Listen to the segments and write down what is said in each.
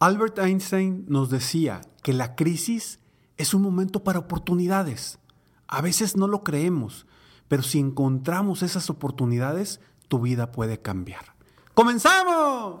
Albert Einstein nos decía que la crisis es un momento para oportunidades. A veces no lo creemos, pero si encontramos esas oportunidades, tu vida puede cambiar. ¡Comenzamos!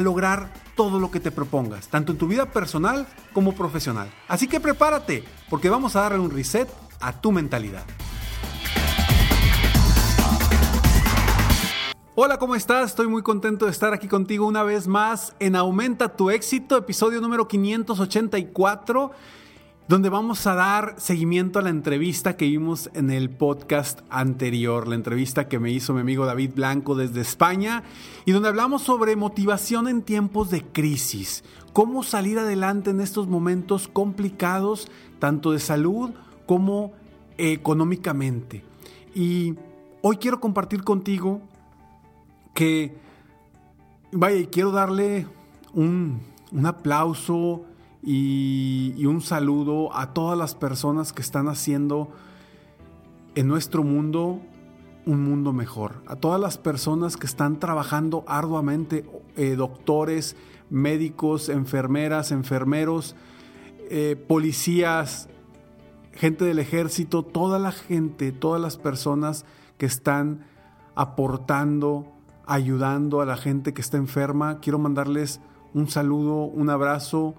lograr todo lo que te propongas, tanto en tu vida personal como profesional. Así que prepárate, porque vamos a darle un reset a tu mentalidad. Hola, ¿cómo estás? Estoy muy contento de estar aquí contigo una vez más en Aumenta tu éxito, episodio número 584, donde vamos a dar seguimiento a la entrevista que vimos en el podcast anterior, la entrevista que me hizo mi amigo David Blanco desde España, y donde hablamos sobre motivación en tiempos de crisis, cómo salir adelante en estos momentos complicados, tanto de salud como económicamente. Y hoy quiero compartir contigo que, vaya, quiero darle un, aplauso y, un saludo a todas las personas que están haciendo en nuestro mundo un mundo mejor. A todas las personas que están trabajando arduamente, eh, doctores, médicos, enfermeras, enfermeros, eh, policías, gente del ejército, toda la gente, todas las personas que están aportando ayudando a la gente que está enferma. Quiero mandarles un saludo, un abrazo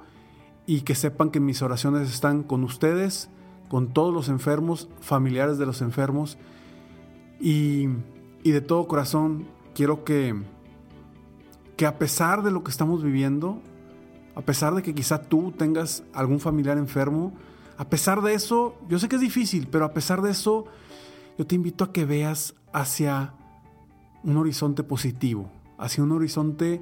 y que sepan que mis oraciones están con ustedes, con todos los enfermos, familiares de los enfermos. Y, de todo corazón quiero que, que a pesar de lo que estamos viviendo, a pesar de que quizá tú tengas algún familiar enfermo, a pesar de eso, yo sé que es difícil, pero a pesar de eso, yo te invito a que veas hacia un horizonte positivo, hacia un horizonte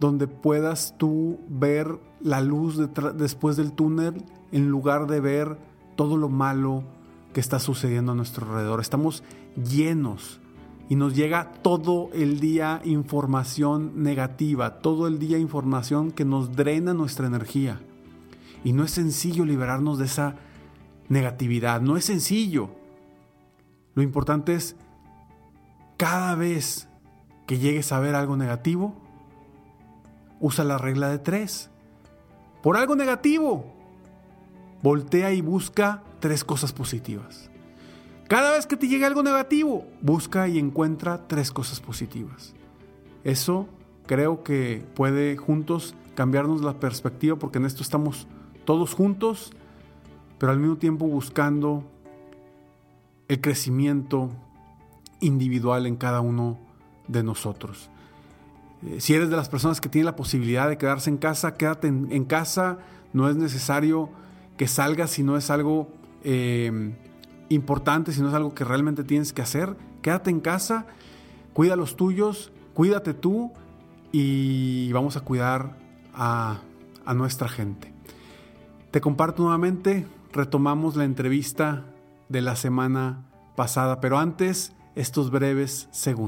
donde puedas tú ver la luz después del túnel en lugar de ver todo lo malo que está sucediendo a nuestro alrededor. Estamos llenos y nos llega todo el día información negativa, todo el día información que nos drena nuestra energía. Y no es sencillo liberarnos de esa negatividad, no es sencillo. Lo importante es cada vez que llegues a ver algo negativo, usa la regla de tres. Por algo negativo, voltea y busca tres cosas positivas. Cada vez que te llegue algo negativo, busca y encuentra tres cosas positivas. Eso creo que puede juntos cambiarnos la perspectiva porque en esto estamos todos juntos, pero al mismo tiempo buscando el crecimiento, individual en cada uno de nosotros. Eh, si eres de las personas que tienen la posibilidad de quedarse en casa, quédate en, casa. No es necesario que salgas si no es algo eh, importante, si no es algo que realmente tienes que hacer. Quédate en casa, cuida los tuyos, cuídate tú y vamos a cuidar a, a nuestra gente. Te comparto nuevamente, retomamos la entrevista de la semana pasada, pero antes estos breves segundos.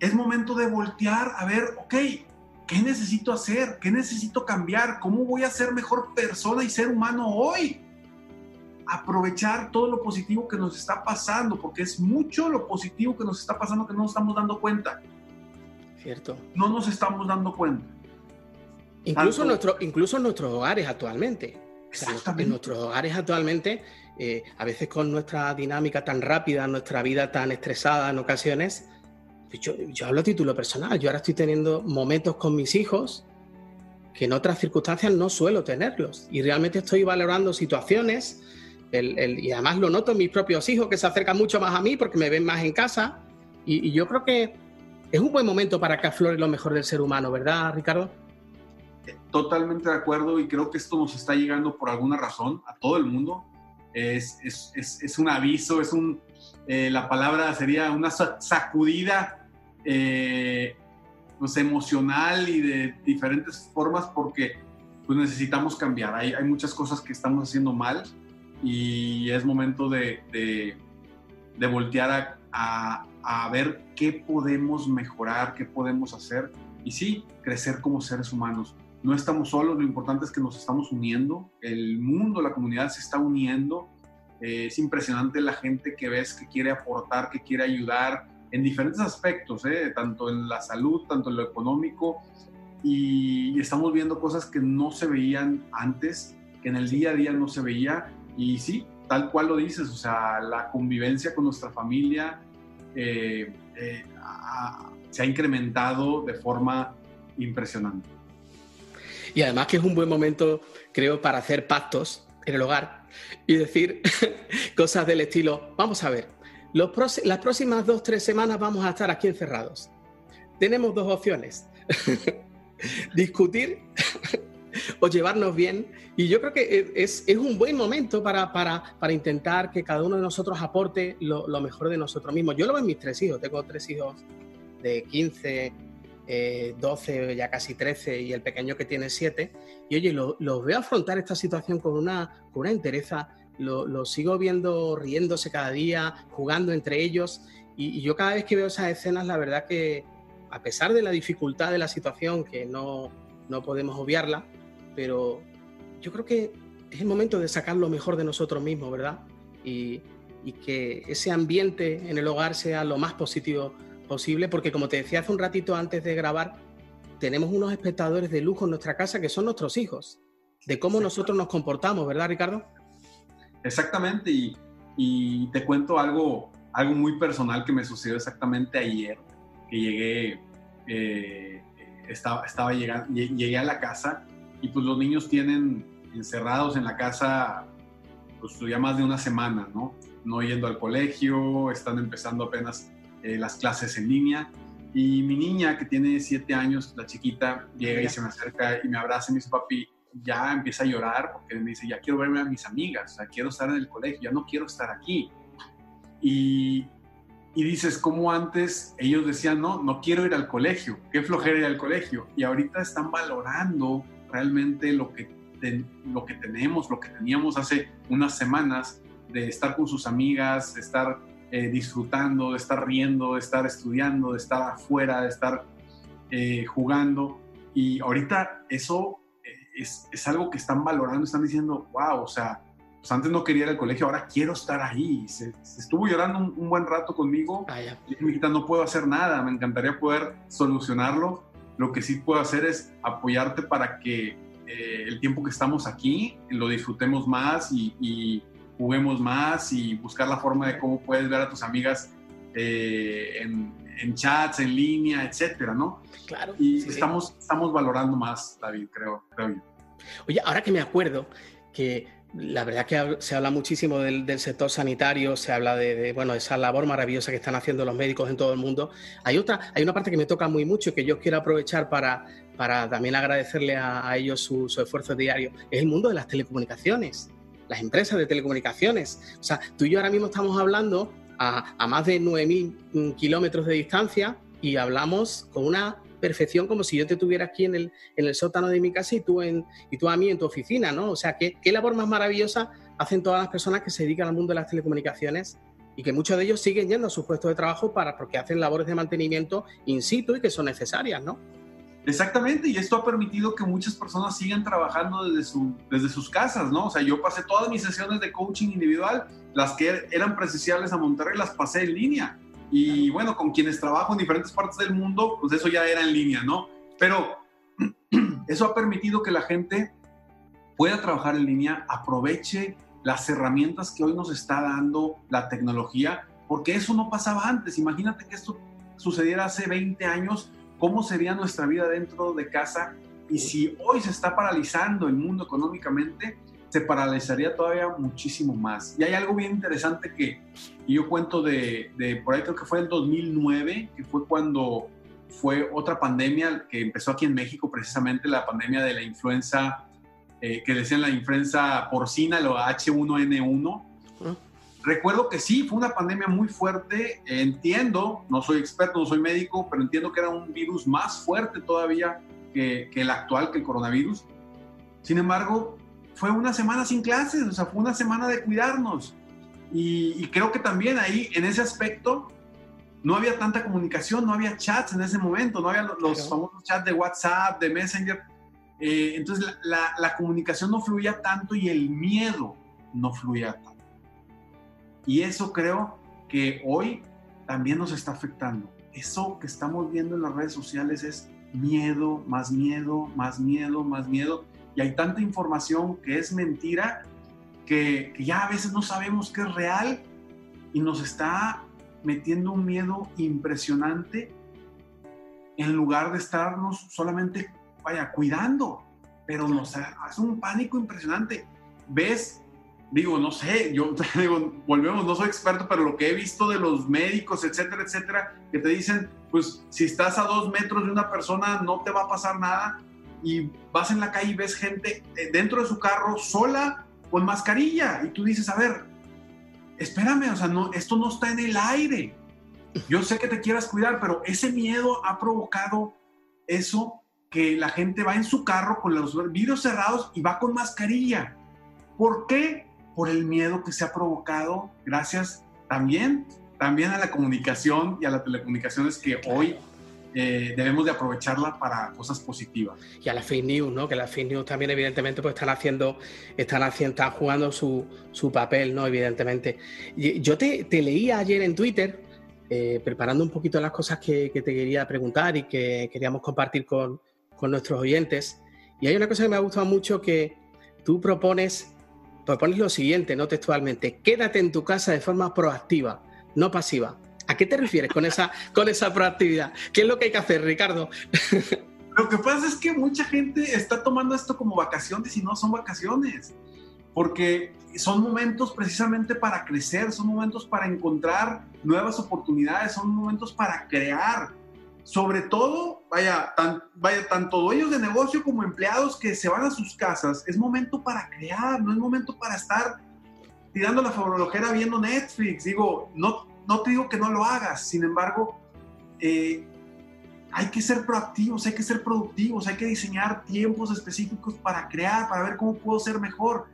Es momento de voltear a ver, ok, ¿qué necesito hacer? ¿Qué necesito cambiar? ¿Cómo voy a ser mejor persona y ser humano hoy? Aprovechar todo lo positivo que nos está pasando, porque es mucho lo positivo que nos está pasando que no nos estamos dando cuenta. Cierto. No nos estamos dando cuenta. Incluso, Tanto- nuestro, incluso en nuestros hogares actualmente. O sea, Exactamente. en nuestros hogares actualmente, eh, a veces con nuestra dinámica tan rápida, nuestra vida tan estresada en ocasiones, yo, yo hablo a título personal. Yo ahora estoy teniendo momentos con mis hijos que en otras circunstancias no suelo tenerlos. Y realmente estoy valorando situaciones, el- el- y además lo noto en mis propios hijos que se acercan mucho más a mí porque me ven más en casa. Y, y yo creo que es un buen momento para que aflore lo mejor del ser humano, ¿verdad, Ricardo? Totalmente de acuerdo y creo que esto nos está llegando por alguna razón a todo el mundo. Es, es, es, es un aviso, es un, eh, la palabra sería una sa- sacudida eh, pues, emocional y de diferentes formas porque pues, necesitamos cambiar. Hay, hay muchas cosas que estamos haciendo mal y es momento de, de, de voltear a, a- a ver qué podemos mejorar, qué podemos hacer y sí, crecer como seres humanos no estamos solos, lo importante es que nos estamos uniendo, el mundo, la comunidad se está uniendo, Eh, es impresionante la gente que ves que quiere aportar, que quiere ayudar en diferentes aspectos, ¿eh? tanto en la salud, tanto en lo económico, y estamos viendo cosas que no se veían antes, que en el día a día no se veía, y sí, tal cual lo dices, o sea, la convivencia con nuestra familia eh, se ha incrementado de forma impresionante. Y además que es un buen momento, creo, para hacer pactos en el hogar y decir cosas del estilo, vamos a ver, los las próximas dos, tres semanas vamos a estar aquí encerrados. Tenemos dos opciones, discutir o llevarnos bien. Y yo creo que es, es un buen momento para, para, para intentar que cada uno de nosotros aporte lo, lo mejor de nosotros mismos. Yo lo veo en mis tres hijos, tengo tres hijos de 15, eh, 12, ya casi 13 y el pequeño que tiene 7. Y oye, lo- los veo afrontar esta situación con una, con una entereza, lo, lo sigo viendo riéndose cada día, jugando entre ellos. Y, y yo cada vez que veo esas escenas, la verdad que a pesar de la dificultad de la situación, que no, no podemos obviarla, pero yo creo que es el momento de sacar lo mejor de nosotros mismos, ¿verdad? Y, y que ese ambiente en el hogar sea lo más positivo posible, porque como te decía hace un ratito antes de grabar, tenemos unos espectadores de lujo en nuestra casa que son nuestros hijos. de cómo nosotros nos comportamos, ¿verdad, Ricardo? Exactamente, y, y te cuento algo, algo muy personal que me sucedió exactamente ayer, que llegué, eh, estaba, estaba llegando, llegué a la casa y pues los niños tienen encerrados en la casa pues ya más de una semana, ¿no? No yendo al colegio, están empezando apenas eh, las clases en línea. Y mi niña, que tiene siete años, la chiquita, llega y se me acerca y me abraza y me dice, papi, ya empieza a llorar porque me dice, ya quiero verme a mis amigas, o sea, quiero estar en el colegio, ya no quiero estar aquí. Y, y dices, como antes ellos decían, no, no quiero ir al colegio, qué flojera ir al colegio. Y ahorita están valorando realmente lo que, lo que tenemos, lo que teníamos hace unas semanas, de estar con sus amigas, de estar eh, disfrutando, de estar riendo, de estar estudiando, de estar afuera, de estar eh, jugando. Y ahorita eso es, es, algo que están valorando, están diciendo, wow, o sea, pues antes no quería ir al colegio, ahora quiero estar ahí. Se, estuvo llorando un, buen rato conmigo. Ah, y no puedo hacer nada, me encantaría poder solucionarlo. Lo que sí puedo hacer es apoyarte para que eh, el tiempo que estamos aquí lo disfrutemos más y, juguemos más y buscar la forma de cómo puedes ver a tus amigas eh, en, en, chats, en línea, etcétera, ¿no? Claro. Y estamos, estamos valorando más, David, creo, creo yo. Oye, ahora que me acuerdo que la verdad que se habla muchísimo del, sector sanitario, se habla de, bueno, esa labor maravillosa que están haciendo los médicos en todo el mundo. Hay otra, hay una parte que me toca muy mucho y que yo quiero aprovechar para, para también agradecerle a, ellos su, esfuerzo diario. Es el mundo de las telecomunicaciones, las empresas de telecomunicaciones. O sea, tú y yo ahora mismo estamos hablando a, a más de 9.000 kilómetros de distancia y hablamos con una perfección como si yo te tuviera aquí en el, en el sótano de mi casa y tú, en, y tú a mí en tu oficina, ¿no? O sea, ¿qué, qué labor más maravillosa hacen todas las personas que se dedican al mundo de las telecomunicaciones y que muchos de ellos siguen yendo a sus puestos de trabajo para, porque hacen labores de mantenimiento in situ y que son necesarias, ¿no? Exactamente, y esto ha permitido que muchas personas sigan trabajando desde, su, desde sus casas, ¿no? O sea, yo pasé todas mis sesiones de coaching individual, las que eran presenciales a Monterrey, las pasé en línea. Y bueno, con quienes trabajo en diferentes partes del mundo, pues eso ya era en línea, ¿no? Pero eso ha permitido que la gente pueda trabajar en línea, aproveche las herramientas que hoy nos está dando la tecnología, porque eso no pasaba antes. Imagínate que esto sucediera hace 20 años, ¿cómo sería nuestra vida dentro de casa? Y si hoy se está paralizando el mundo económicamente, se paralizaría todavía muchísimo más. Y hay algo bien interesante que yo cuento de, por ahí creo que fue el 2009, que fue cuando fue otra pandemia que empezó aquí en México, precisamente la pandemia de la influenza, eh, que decían la influenza porcina, lo H1N1. Recuerdo que sí, fue una pandemia muy fuerte, entiendo, no soy experto, no soy médico, pero entiendo que era un virus más fuerte todavía que, que el actual, que el coronavirus. Sin embargo, fue una semana sin clases, o sea, fue una semana de cuidarnos. Y, creo que también ahí, en ese aspecto, no había tanta comunicación, no había chats en ese momento, no había los, famosos chats de WhatsApp, de Messenger. Eh, entonces la, la, comunicación no fluía tanto y el miedo no fluía tanto. Y eso creo que hoy también nos está afectando. Eso que estamos viendo en las redes sociales es miedo, más miedo, más miedo, más miedo y hay tanta información que es mentira que, ya a veces no sabemos qué es real y nos está metiendo un miedo impresionante en lugar de estarnos solamente, vaya, cuidando, pero nos hace un pánico impresionante. ¿Ves? Digo, no sé, yo digo, volvemos, no soy experto, pero lo que he visto de los médicos, etcétera, etcétera, que te dicen, pues si estás a dos metros de una persona no te va a pasar nada, y vas en la calle y ves gente eh, dentro de su carro sola con mascarilla y tú dices, a ver, espérame, o sea, no, esto no está en el aire. Yo sé que te quieras cuidar, pero ese miedo ha provocado eso que la gente va en su carro con los vidrios cerrados y va con mascarilla. ¿Por qué? Por el miedo que se ha provocado gracias también, también a la comunicación y a las telecomunicaciones que hoy eh, debemos de aprovecharla para cosas positivas. Y a las fake news, ¿no? Que las fake news también evidentemente pues están haciendo, están haciendo, están jugando su, su papel, ¿no? Evidentemente. Yo te, te leía ayer en Twitter, eh, preparando un poquito las cosas que, que, te quería preguntar y que queríamos compartir con, con, nuestros oyentes. Y hay una cosa que me ha gustado mucho que, tú propones, propones lo siguiente, no textualmente, quédate en tu casa de forma proactiva, no pasiva. ¿A qué te refieres con esa, con esa proactividad? ¿Qué es lo que hay que hacer, Ricardo? Lo que pasa es que mucha gente está tomando esto como vacaciones y no son vacaciones, porque son momentos precisamente para crecer, son momentos para encontrar nuevas oportunidades, son momentos para crear. Sobre todo, vaya, vaya, tanto dueños de negocio como empleados que se van a sus casas, es momento para crear, no es momento para estar tirando la favorologera viendo Netflix. Digo, no, no te digo que no lo hagas, sin embargo, eh, hay que ser proactivos, hay que ser productivos, hay que diseñar tiempos específicos para crear, para ver cómo puedo ser mejor.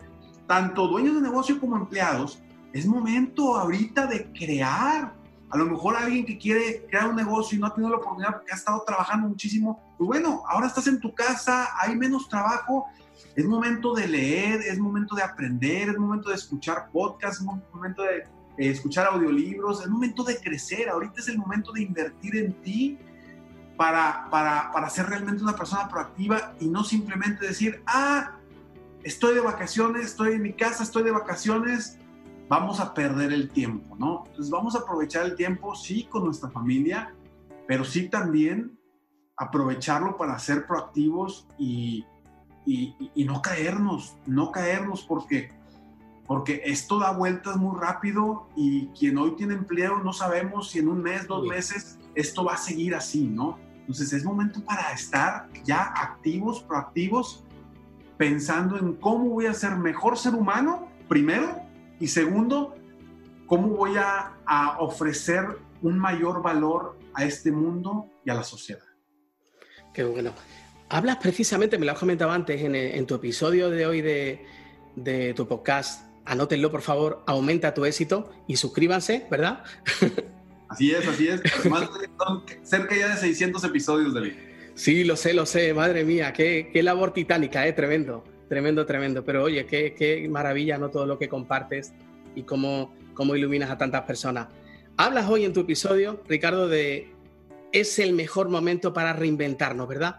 Tanto dueños de negocio como empleados, es momento ahorita de crear. A lo mejor alguien que quiere crear un negocio y no ha tenido la oportunidad porque ha estado trabajando muchísimo, pues bueno, ahora estás en tu casa, hay menos trabajo, es momento de leer, es momento de aprender, es momento de escuchar podcasts, es momento de eh, escuchar audiolibros, es momento de crecer, ahorita es el momento de invertir en ti para, para, para ser realmente una persona proactiva y no simplemente decir, ah, estoy de vacaciones, estoy en mi casa, estoy de vacaciones, vamos a perder el tiempo, ¿no? Entonces vamos a aprovechar el tiempo, sí, con nuestra familia, pero sí también aprovecharlo para ser proactivos y, y, y no caernos, no caernos porque porque esto da vueltas muy rápido y quien hoy tiene empleo no sabemos si en un mes, dos meses, esto va a seguir así, ¿no? Entonces es momento para estar ya activos, proactivos, pensando en cómo voy a ser mejor ser humano, primero, y segundo, cómo voy a, ofrecer un mayor valor a este mundo y a la sociedad. Qué bueno. Hablas precisamente, me lo has comentado antes en, tu episodio de hoy de, de tu podcast, anótenlo por favor, aumenta tu éxito y suscríbanse, ¿verdad? Así es, así es. Además, son cerca ya de 600 episodios, David. Sí, lo sé, lo sé. Madre mía, qué, qué labor titánica, ¿eh? Tremendo, tremendo, tremendo. Pero oye, qué, qué maravilla, ¿no? Todo lo que compartes y cómo, cómo iluminas a tantas personas. Hablas hoy en tu episodio, Ricardo, de es el mejor momento para reinventarnos, ¿verdad?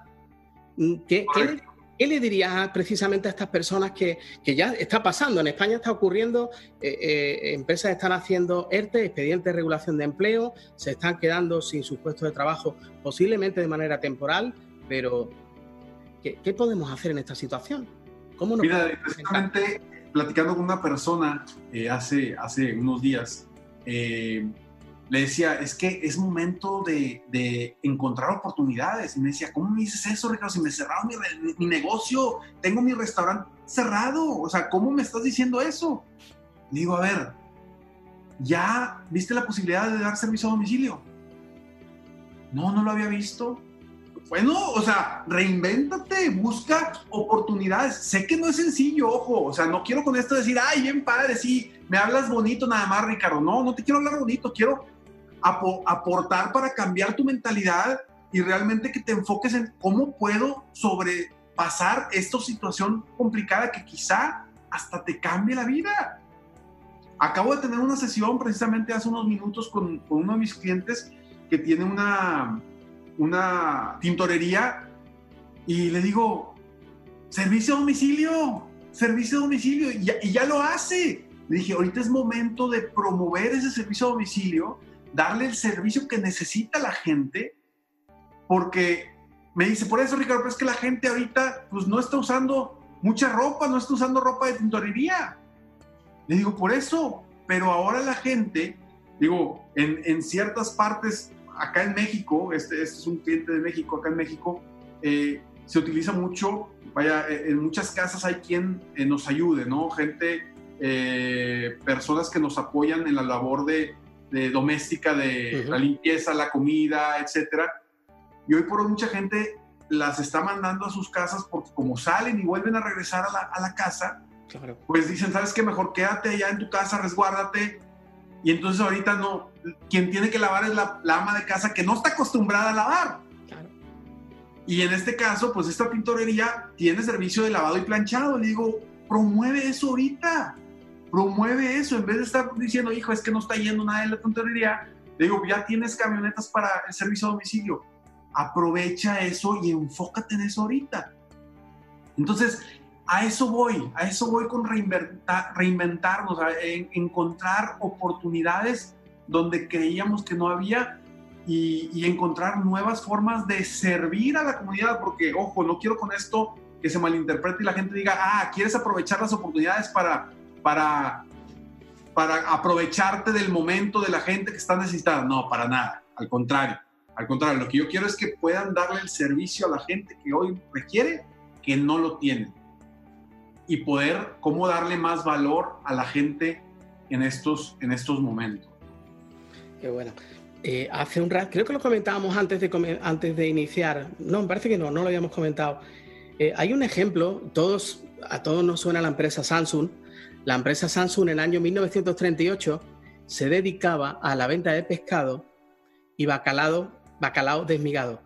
¿Qué, ¿qué, ¿Qué le dirías precisamente a estas personas que, ya está pasando? En España está ocurriendo, eh, eh, empresas están haciendo ERTE, expedientes de regulación de empleo, se están quedando sin sus puestos de trabajo, posiblemente de manera temporal, pero ¿qué, podemos hacer en esta situación? ¿Cómo Mira, precisamente platicando con una persona eh, hace, hace unos días, le decía, es que es momento de, encontrar oportunidades. Y me decía, ¿cómo me dices eso, Ricardo? Si me cerraron mi, negocio, tengo mi restaurante cerrado. O sea, ¿cómo me estás diciendo eso? digo, a ver, ¿ya viste la posibilidad de dar servicio a domicilio? No, no lo había visto. Bueno, o sea, reinvéntate, busca oportunidades. Sé que no es sencillo, ojo, o sea, no quiero con esto decir, ay, bien padre, sí, me hablas bonito nada más, Ricardo. No, no te quiero hablar bonito, quiero aportar para cambiar tu mentalidad y realmente que te enfoques en cómo puedo sobrepasar esta situación complicada que quizá hasta te cambie la vida. Acabo de tener una sesión precisamente hace unos minutos con, uno de mis clientes que tiene una, una tintorería y le digo, servicio a domicilio, servicio a domicilio, y ya, lo hace. Le dije, ahorita es momento de promover ese servicio a domicilio darle el servicio que necesita la gente, porque me dice, por eso Ricardo, pero es que la gente ahorita pues no está usando mucha ropa, no está usando ropa de tintorería. Le digo, por eso, pero ahora la gente, digo, en, ciertas partes, acá en México, este, este, es un cliente de México, acá en México, eh, se utiliza mucho, vaya, eh, en muchas casas hay quien eh, nos ayude, ¿no? Gente, personas que nos apoyan en la labor de, de doméstica, de la limpieza, la comida, etcétera. Y hoy por hoy mucha gente las está mandando a sus casas porque como salen y vuelven a regresar a la, a la casa, pues dicen, ¿sabes qué? Mejor quédate allá en tu casa, resguárdate. Y entonces ahorita no, quien tiene que lavar es la, la ama de casa que no está acostumbrada a lavar. Y en este caso, pues esta pintorería tiene servicio de lavado y planchado. Le digo, promueve eso ahorita promueve eso, en vez de estar diciendo, hijo, es que no está yendo nada en la tontería, le digo, ya tienes camionetas para el servicio a domicilio, aprovecha eso y enfócate en eso ahorita. Entonces, a eso voy, a eso voy con reinventarnos, a encontrar oportunidades donde creíamos que no había y, encontrar nuevas formas de servir a la comunidad, porque, ojo, no quiero con esto que se malinterprete y la gente diga, ah, quieres aprovechar las oportunidades para, para, aprovecharte del momento de la gente que está necesitada. No, para nada, al contrario. Al contrario, lo que yo quiero es que puedan darle el servicio a la gente que hoy requiere, que no lo tiene. Y poder, cómo darle más valor a la gente en estos, en estos momentos. Qué bueno. Eh, hace un rato, creo que lo comentábamos antes de, antes de iniciar. No, me parece que no, no lo habíamos comentado. Eh, hay un ejemplo, todos, a todos nos suena la empresa Samsung. La empresa Samsung en el año 1938 se dedicaba a la venta de pescado y bacalao, bacalao desmigado.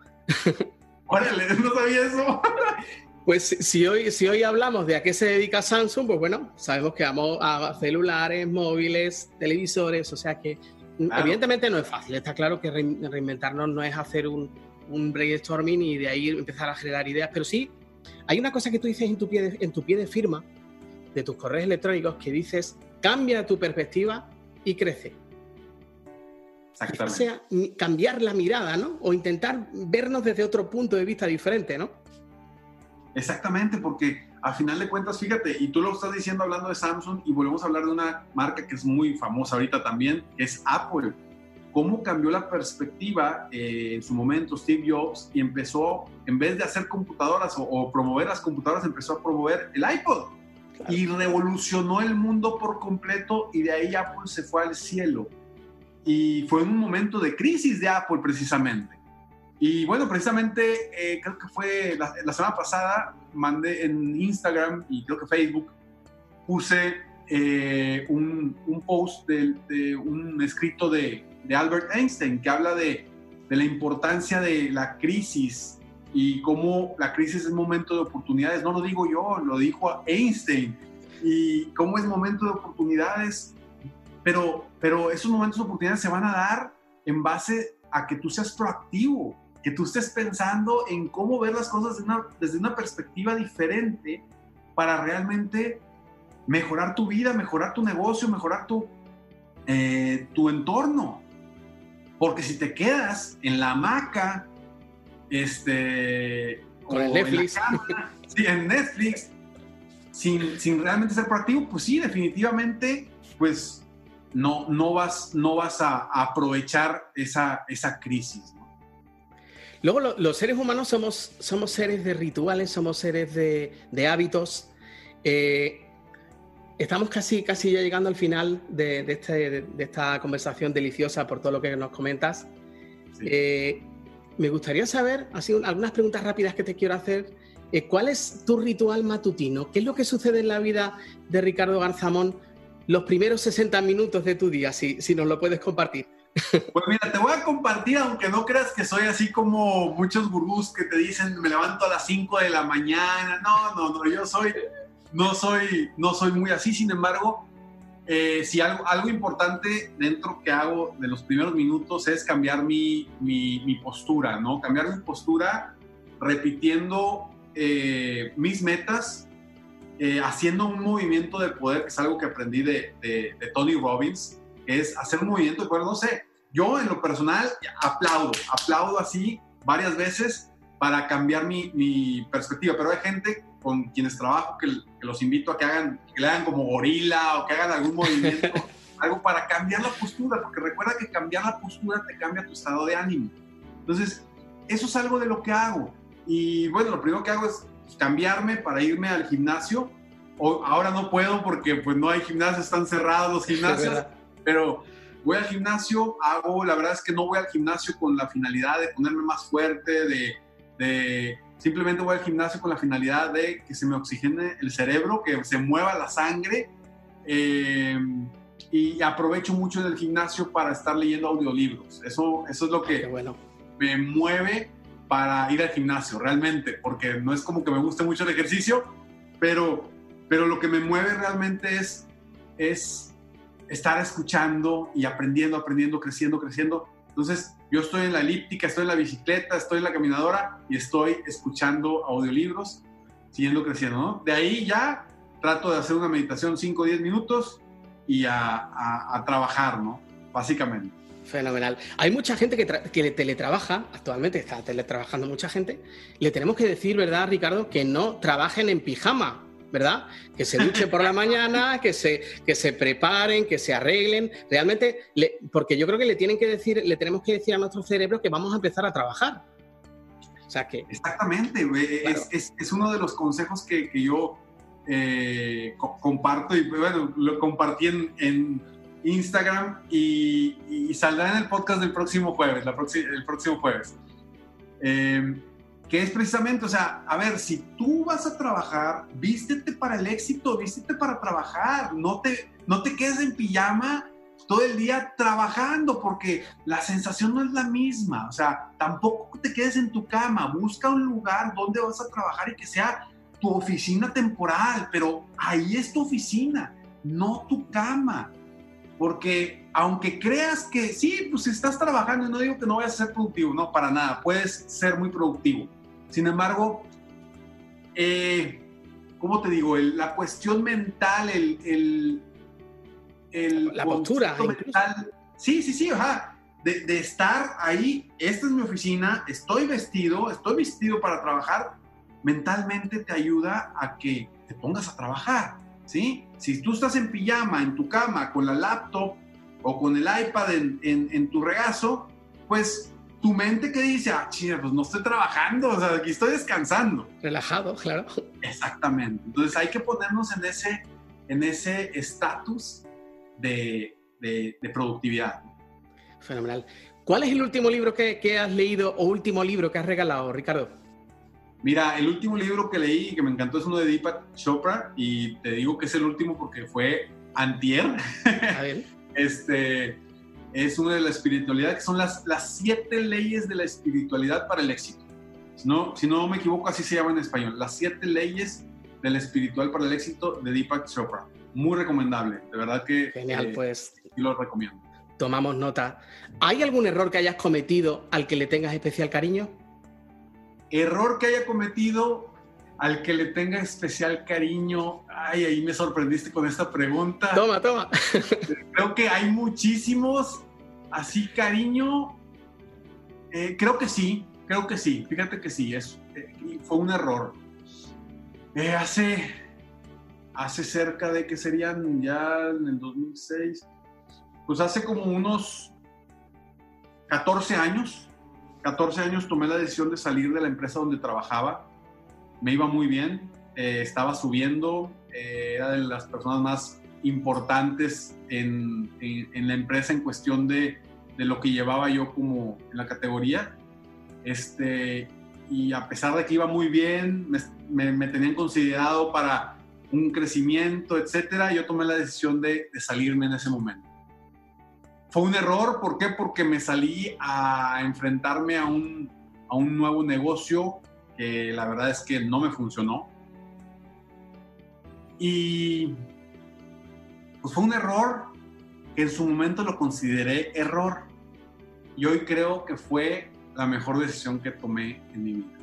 Órale, no sabía eso. Pues si hoy, si hoy hablamos de a qué se dedica Samsung, pues bueno, sabemos que vamos a celulares, móviles, televisores, o sea que Evidentemente no es fácil, está claro que reinventarnos no es hacer un, un, brainstorming y de ahí empezar a generar ideas, pero sí hay una cosa que tú dices en tu pie de, en tu pie de firma de tus correos electrónicos que dices cambia tu perspectiva y crece. O sea, cambiar la mirada, ¿no? O intentar vernos desde otro punto de vista diferente, ¿no? Exactamente, porque a final de cuentas, fíjate, y tú lo estás diciendo hablando de Samsung y volvemos a hablar de una marca que es muy famosa ahorita también, que es Apple. ¿Cómo cambió la perspectiva eh, en su momento Steve Jobs y empezó, en vez de hacer computadoras o, promover las computadoras, empezó a promover el iPod? Y revolucionó el mundo por completo y de ahí Apple se fue al cielo. Y fue en un momento de crisis de Apple precisamente. Y bueno, precisamente eh, creo que fue la, semana pasada, mandé en Instagram y creo que Facebook, puse eh, un, un, post de, un escrito de, de, Albert Einstein que habla de, de, la importancia de la crisis y cómo la crisis es momento de oportunidades. No lo digo yo, lo dijo Einstein. Y cómo es momento de oportunidades, pero, pero esos momentos de oportunidades se van a dar en base a que tú seas proactivo, que tú estés pensando en cómo ver las cosas desde una, perspectiva diferente para realmente mejorar tu vida, mejorar tu negocio, mejorar tu, eh, tu entorno. Porque si te quedas en la hamaca, este, con el Netflix, en sí, en Netflix, sin, sin, realmente ser proactivo, pues sí, definitivamente, pues no, no, vas, no vas a, aprovechar esa, esa crisis. Luego los seres humanos somos, somos seres de rituales, somos seres de, hábitos. Eh, estamos casi, casi ya llegando al final de, este, esta conversación deliciosa por todo lo que nos comentas. Eh, me gustaría saber, así algunas preguntas rápidas que te quiero hacer. Eh, ¿Cuál es tu ritual matutino? ¿Qué es lo que sucede en la vida de Ricardo Garzamón los primeros 60 minutos de tu día, si, si nos lo puedes compartir? Pues mira, te voy a compartir, aunque no creas que soy así como muchos gurús que te dicen me levanto a las 5 de la mañana. No, no, no, yo soy, no soy, no soy muy así. Sin embargo, eh, si algo, algo importante dentro que hago de los primeros minutos es cambiar mi, mi, postura, ¿no? Cambiar mi postura repitiendo eh, mis metas, eh, haciendo un movimiento de poder, que es algo que aprendí de, de, de Tony Robbins, es hacer un movimiento de poder, no sé, yo en lo personal aplaudo, aplaudo así varias veces para cambiar mi, mi perspectiva, pero hay gente con quienes trabajo que, los invito a que hagan, que le hagan como gorila o que hagan algún movimiento, algo para cambiar la postura, porque recuerda que cambiar la postura te cambia tu estado de ánimo. Entonces, eso es algo de lo que hago. Y bueno, lo primero que hago es cambiarme para irme al gimnasio. O, ahora no puedo porque pues no hay gimnasios, están cerrados los gimnasios, pero voy al gimnasio, hago, la verdad es que no voy al gimnasio con la finalidad de ponerme más fuerte, de, simplemente voy al gimnasio con la finalidad de que se me oxigene el cerebro, que se mueva la sangre. Eh, y aprovecho mucho en el gimnasio para estar leyendo audiolibros. Eso, eso es lo que bueno. me mueve para ir al gimnasio, realmente, porque no es como que me guste mucho el ejercicio, pero, pero lo que me mueve realmente es, es estar escuchando y aprendiendo, aprendiendo, creciendo, creciendo. Entonces, yo estoy en la elíptica, estoy en la bicicleta, estoy en la caminadora y estoy escuchando audiolibros. siguiendo creciendo. De ahí ya trato de hacer una meditación 5 o 10 minutos y a, trabajar, ¿no? Básicamente. Fenomenal. Hay mucha gente que, que, teletrabaja, actualmente está teletrabajando mucha gente. Le tenemos que decir, ¿verdad, Ricardo, que no trabajen en pijama, ¿verdad? Que se duchen por la mañana, que se, que se preparen, que se arreglen. Realmente, porque yo creo que le tienen que decir, le tenemos que decir a nuestro cerebro que vamos a empezar a trabajar. O sea que. Exactamente, es, es, uno de los consejos que, que yo eh, comparto y bueno, lo compartí en, Instagram y, saldrá en el podcast del próximo jueves, la el próximo jueves. Eh, que es precisamente, o sea, a ver, si tú vas a trabajar, vístete para el éxito, vístete para trabajar, no te, no te quedes en pijama todo el día trabajando porque la sensación no es la misma, o sea, tampoco te quedes en tu cama, busca un lugar donde vas a trabajar y que sea tu oficina temporal, pero ahí es tu oficina, no tu cama. Porque aunque creas que sí, pues estás trabajando, y no digo que no vayas a ser productivo, no, para nada, puedes ser muy productivo. Sin embargo, eh, ¿cómo te digo? la cuestión mental, el... el, la postura. Mental, sí, sí, sí, ajá. De, de, estar ahí, esta es mi oficina, estoy vestido, estoy vestido para trabajar, mentalmente te ayuda a que te pongas a trabajar, ¿sí? Si tú estás en pijama, en tu cama, con la laptop o con el iPad en, en, tu regazo, pues tu mente que dice, ah, chida, pues no estoy trabajando, o sea, aquí estoy descansando. Relajado, claro. Exactamente. Entonces hay que ponernos en ese en ese estatus de, de, productividad. Fenomenal. ¿Cuál es el último libro que, que, has leído o último libro que has regalado, Ricardo? Mira, el último libro que leí y que me encantó es uno de Deepak Chopra y te digo que es el último porque fue antier. A ver. este, es uno de la espiritualidad, que son las, las siete leyes de la espiritualidad para el éxito. Si no, si no me equivoco, así se llama en español. Las siete leyes del espiritual para el éxito de Deepak Chopra. Muy recomendable, de verdad que... Genial, eh, pues. Y lo recomiendo. Tomamos nota. ¿Hay algún error que hayas cometido al que le tengas especial cariño? Error que haya cometido al que le tenga especial cariño. Ay, ahí me sorprendiste con esta pregunta. Toma, toma. Creo que hay muchísimos. Así, cariño. Eh, creo que sí, creo que sí. Fíjate que sí, es, eh, fue un error. Eh, hace, hace cerca de que serían ya en el 2006, pues hace como unos 14 años 14 años tomé la decisión de salir de la empresa donde trabajaba. Me iba muy bien, eh, estaba subiendo, eh, era de las personas más importantes en, en, la empresa en cuestión de, de, lo que llevaba yo como en la categoría. Este, y a pesar de que iba muy bien, me, me, tenían considerado para un crecimiento, etcétera, yo tomé la decisión de, de salirme en ese momento. Fue un error, ¿por qué? Porque me salí a enfrentarme a un, a un nuevo negocio la verdad es que no me funcionó. Y pues fue un error que en su momento lo consideré error. Y hoy creo que fue la mejor decisión que tomé en mi vida.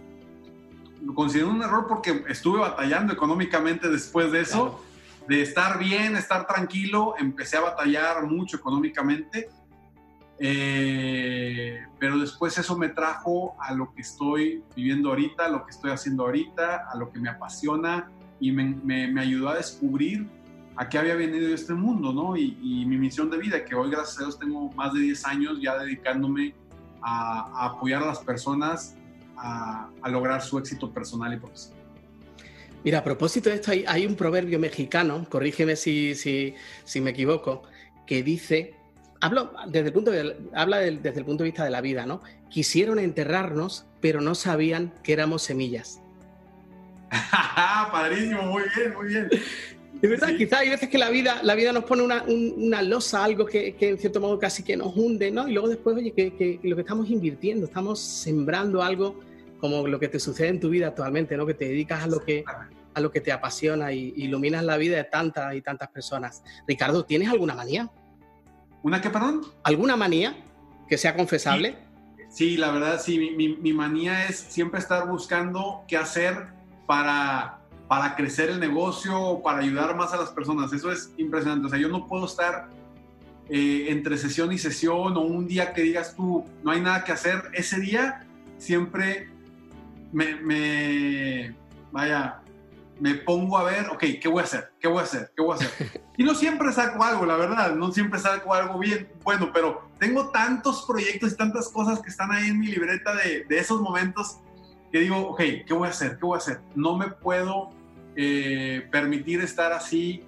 Lo considero un error porque estuve batallando económicamente después de eso de estar bien, estar tranquilo, empecé a batallar mucho económicamente, eh, pero después eso me trajo a lo que estoy viviendo ahorita, a lo que estoy haciendo ahorita, a lo que me apasiona y me, ayudó a descubrir a qué había venido este mundo, ¿no? Y, mi misión de vida, que hoy gracias a Dios tengo más de 10 años ya dedicándome a, apoyar a las personas a, a lograr su éxito personal y profesional. Mira, a propósito de esto, hay, un proverbio mexicano, corrígeme si, me equivoco, que dice, hablo desde el punto de, habla desde el punto de vista de la vida, ¿no? Quisieron enterrarnos, pero no sabían que éramos semillas. Padrísimo, muy bien, muy bien. De verdad, quizás hay veces que la vida, la vida nos pone una, losa, algo que, en cierto modo casi que nos hunde, ¿no? Y luego después, oye, que, lo que estamos invirtiendo, estamos sembrando algo como lo que te sucede en tu vida actualmente, ¿no? Que te dedicas a lo que, a lo que te apasiona y iluminas la vida de tantas y tantas personas. Ricardo, ¿tienes alguna manía? ¿Una qué, perdón? ¿Alguna manía que sea confesable? Sí, la verdad, sí, mi, manía es siempre estar buscando qué hacer para, para crecer el negocio, para ayudar más a las personas. Eso es impresionante. O sea, yo no puedo estar eh, entre sesión y sesión o un día que digas tú, no hay nada que hacer. Ese día siempre me, me vaya, me pongo a ver, ok, ¿qué voy a hacer? ¿Qué voy a hacer? ¿Qué voy a hacer? Y no siempre saco algo, la verdad, no siempre saco algo bien bueno, pero tengo tantos proyectos y tantas cosas que están ahí en mi libreta de, de esos momentos que digo, ok, ¿qué voy a hacer? ¿Qué voy a hacer? No me puedo eh, permitir estar así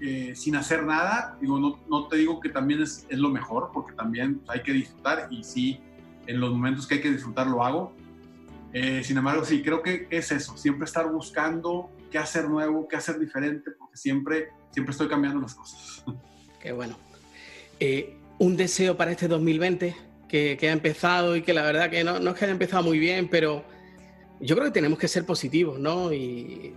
eh, sin hacer nada. Digo, no, no te digo que también es, es, lo mejor, porque también hay que disfrutar y sí, en los momentos que hay que disfrutar lo hago. Eh, sin embargo, sí, creo que es eso, siempre estar buscando qué hacer nuevo, qué hacer diferente, porque siempre, siempre estoy cambiando las cosas. Qué bueno. Eh, un deseo para este 2020 que, que, ha empezado y que la verdad que no, no, es que haya empezado muy bien, pero yo creo que tenemos que ser positivos, ¿no? Y,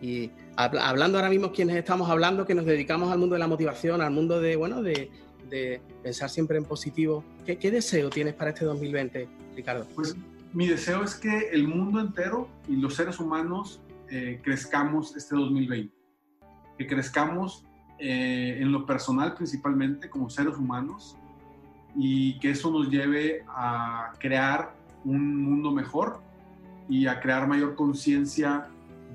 y hablando ahora mismo quienes estamos hablando, que nos dedicamos al mundo de la motivación, al mundo de, bueno, de, de pensar siempre en positivo. ¿Qué, ¿Qué, deseo tienes para este 2020, Ricardo? Pues mi deseo es que el mundo entero y los seres humanos eh, crezcamos este 2020, que crezcamos eh, en lo personal principalmente como seres humanos y que eso nos lleve a crear un mundo mejor y a crear mayor conciencia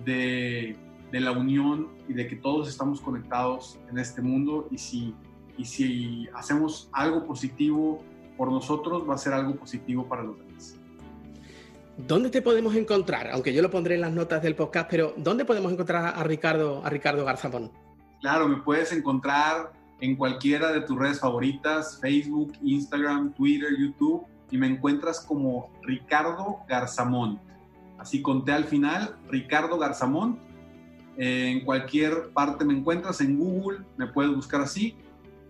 de, de, la unión y de que todos estamos conectados en este mundo y si, y si hacemos algo positivo por nosotros va a ser algo positivo para los demás. ¿Dónde te podemos encontrar? Aunque yo lo pondré en las notas del podcast, pero ¿dónde podemos encontrar a Ricardo, a Ricardo Garzamón? Claro, me puedes encontrar en cualquiera de tus redes favoritas, Facebook, Instagram, Twitter, YouTube, y me encuentras como Ricardo Garzamón. Así conté al final, Ricardo Garzamón. Eh, en cualquier parte me encuentras, en Google me puedes buscar así.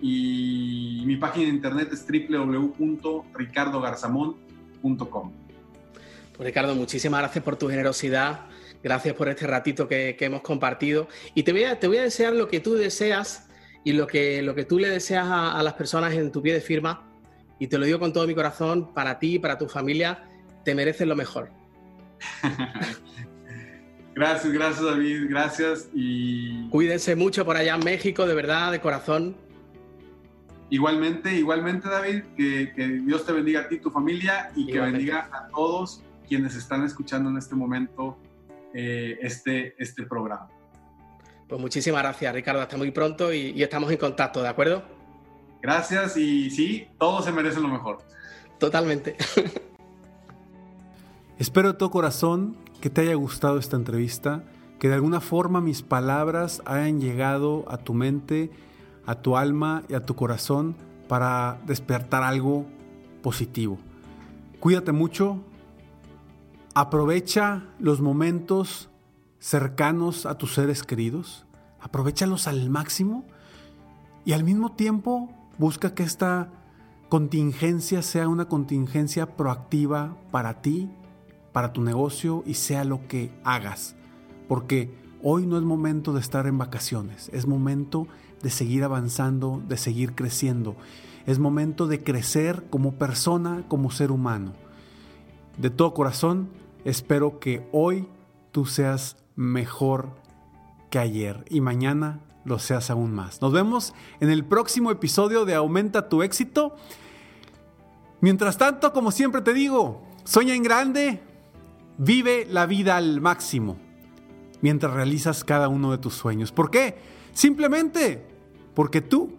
Y mi página de internet es www.ricardogarzamón.com. Pues Ricardo, muchísimas gracias por tu generosidad, gracias por este ratito que, que hemos compartido y te voy, a, te voy, a, desear lo que tú deseas y lo que, lo que tú le deseas a, a, las personas en tu pie de firma y te lo digo con todo mi corazón, para ti, para tu familia, te mereces lo mejor. gracias, gracias David, gracias y... Cuídense mucho por allá en México, de verdad, de corazón. Igualmente, igualmente David, que, que Dios te bendiga a ti, tu familia y igualmente. que bendiga a todos quienes están escuchando en este momento eh, este, este programa. Pues muchísimas gracias, Ricardo. Hasta muy pronto y, y, estamos en contacto, ¿de acuerdo? Gracias y sí, todos se merecen lo mejor. Totalmente. Espero de todo corazón que te haya gustado esta entrevista, que de alguna forma mis palabras hayan llegado a tu mente, a tu alma y a tu corazón para despertar algo positivo. Cuídate mucho, Aprovecha los momentos cercanos a tus seres queridos, aprovechalos al máximo y al mismo tiempo busca que esta contingencia sea una contingencia proactiva para ti, para tu negocio y sea lo que hagas. Porque hoy no es momento de estar en vacaciones, es momento de seguir avanzando, de seguir creciendo. Es momento de crecer como persona, como ser humano. De todo corazón, Espero que hoy tú seas mejor que ayer y mañana lo seas aún más. Nos vemos en el próximo episodio de Aumenta tu éxito. Mientras tanto, como siempre te digo, sueña en grande, vive la vida al máximo mientras realizas cada uno de tus sueños. ¿Por qué? Simplemente porque tú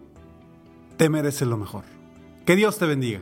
te mereces lo mejor. Que Dios te bendiga.